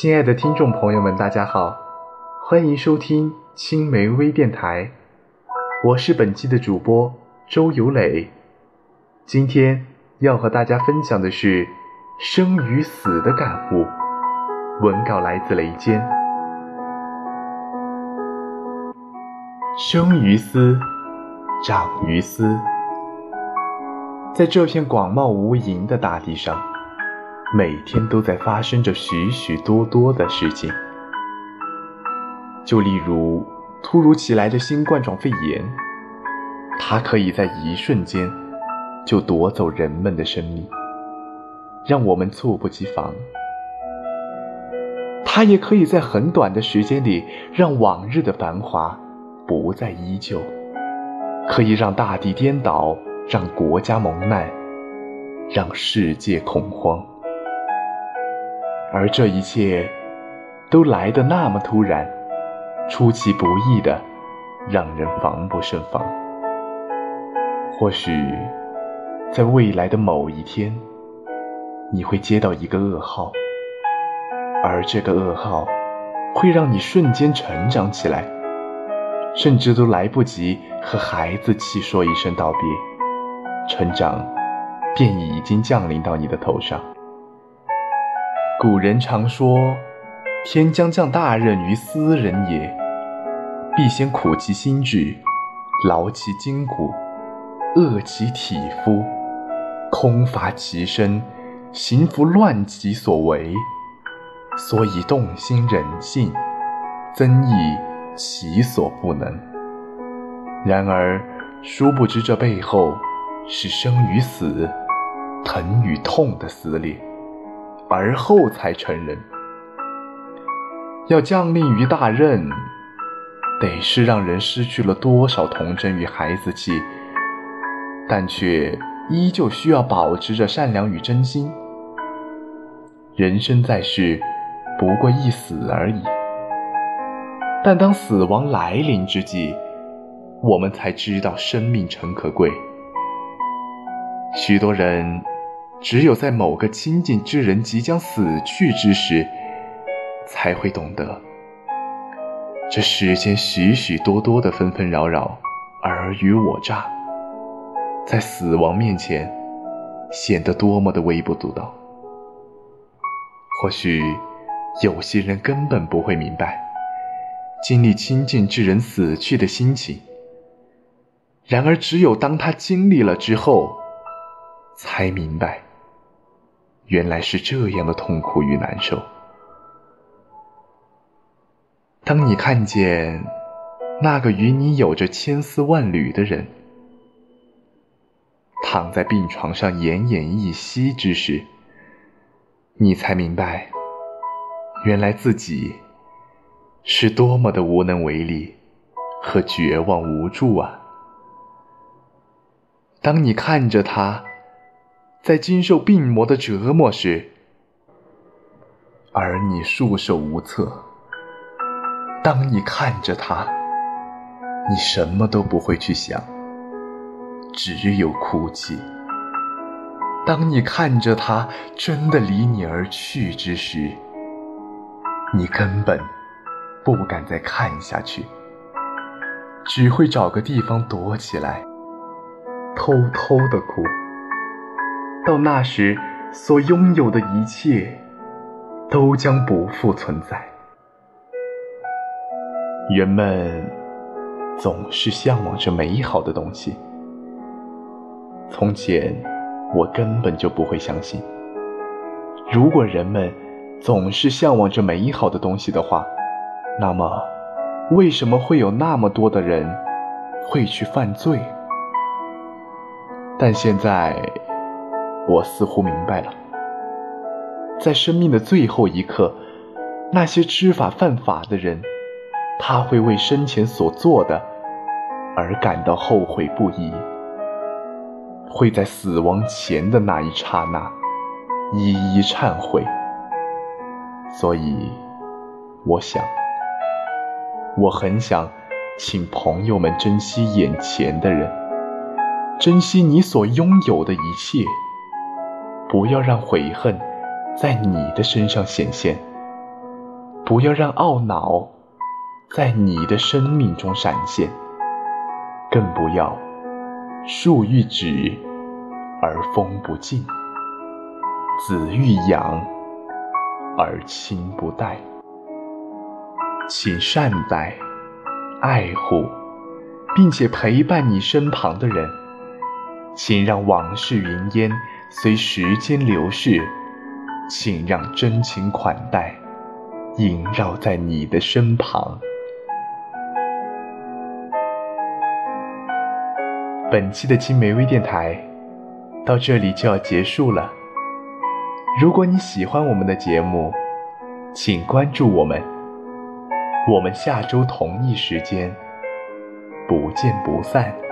亲爱的听众朋友们，大家好，欢迎收听青梅微电台，我是本期的主播周有磊。今天要和大家分享的是生与死的感悟。文稿来自雷坚。生于斯，长于斯，在这片广袤无垠的大地上。每天都在发生着许许多多的事情，就例如突如其来的新冠状肺炎，它可以在一瞬间就夺走人们的生命，让我们猝不及防；它也可以在很短的时间里让往日的繁华不再依旧，可以让大地颠倒，让国家蒙难，让世界恐慌。而这一切，都来得那么突然，出其不意的，让人防不胜防。或许，在未来的某一天，你会接到一个噩耗，而这个噩耗，会让你瞬间成长起来，甚至都来不及和孩子气说一声道别，成长便已经降临到你的头上。古人常说：“天将降大任于斯人也，必先苦其心志，劳其筋骨，饿其体肤，空乏其身，行拂乱其所为，所以动心忍性，增益其所不能。”然而，殊不知这背后是生与死、疼与痛的撕裂。而后才成人。要降临于大任，得是让人失去了多少童真与孩子气，但却依旧需要保持着善良与真心。人生在世，不过一死而已。但当死亡来临之际，我们才知道生命诚可贵。许多人。只有在某个亲近之人即将死去之时，才会懂得，这世间许许多多的纷纷扰扰、尔虞我诈，在死亡面前显得多么的微不足道。或许有些人根本不会明白，经历亲近之人死去的心情。然而，只有当他经历了之后，才明白。原来是这样的痛苦与难受。当你看见那个与你有着千丝万缕的人躺在病床上奄奄一息之时，你才明白，原来自己是多么的无能为力和绝望无助啊！当你看着他。在经受病魔的折磨时，而你束手无策；当你看着他，你什么都不会去想，只有哭泣；当你看着他真的离你而去之时，你根本不敢再看下去，只会找个地方躲起来，偷偷的哭。到那时，所拥有的一切都将不复存在。人们总是向往着美好的东西。从前，我根本就不会相信，如果人们总是向往着美好的东西的话，那么为什么会有那么多的人会去犯罪？但现在。我似乎明白了，在生命的最后一刻，那些知法犯法的人，他会为生前所做的而感到后悔不已，会在死亡前的那一刹那一一忏悔。所以，我想，我很想请朋友们珍惜眼前的人，珍惜你所拥有的一切。不要让悔恨在你的身上显现，不要让懊恼在你的生命中闪现，更不要树欲止而风不静，子欲养而亲不待。请善待、爱护，并且陪伴你身旁的人。请让往事云烟随时间流逝，请让真情款待萦绕在你的身旁。本期的青梅微电台到这里就要结束了。如果你喜欢我们的节目，请关注我们。我们下周同一时间不见不散。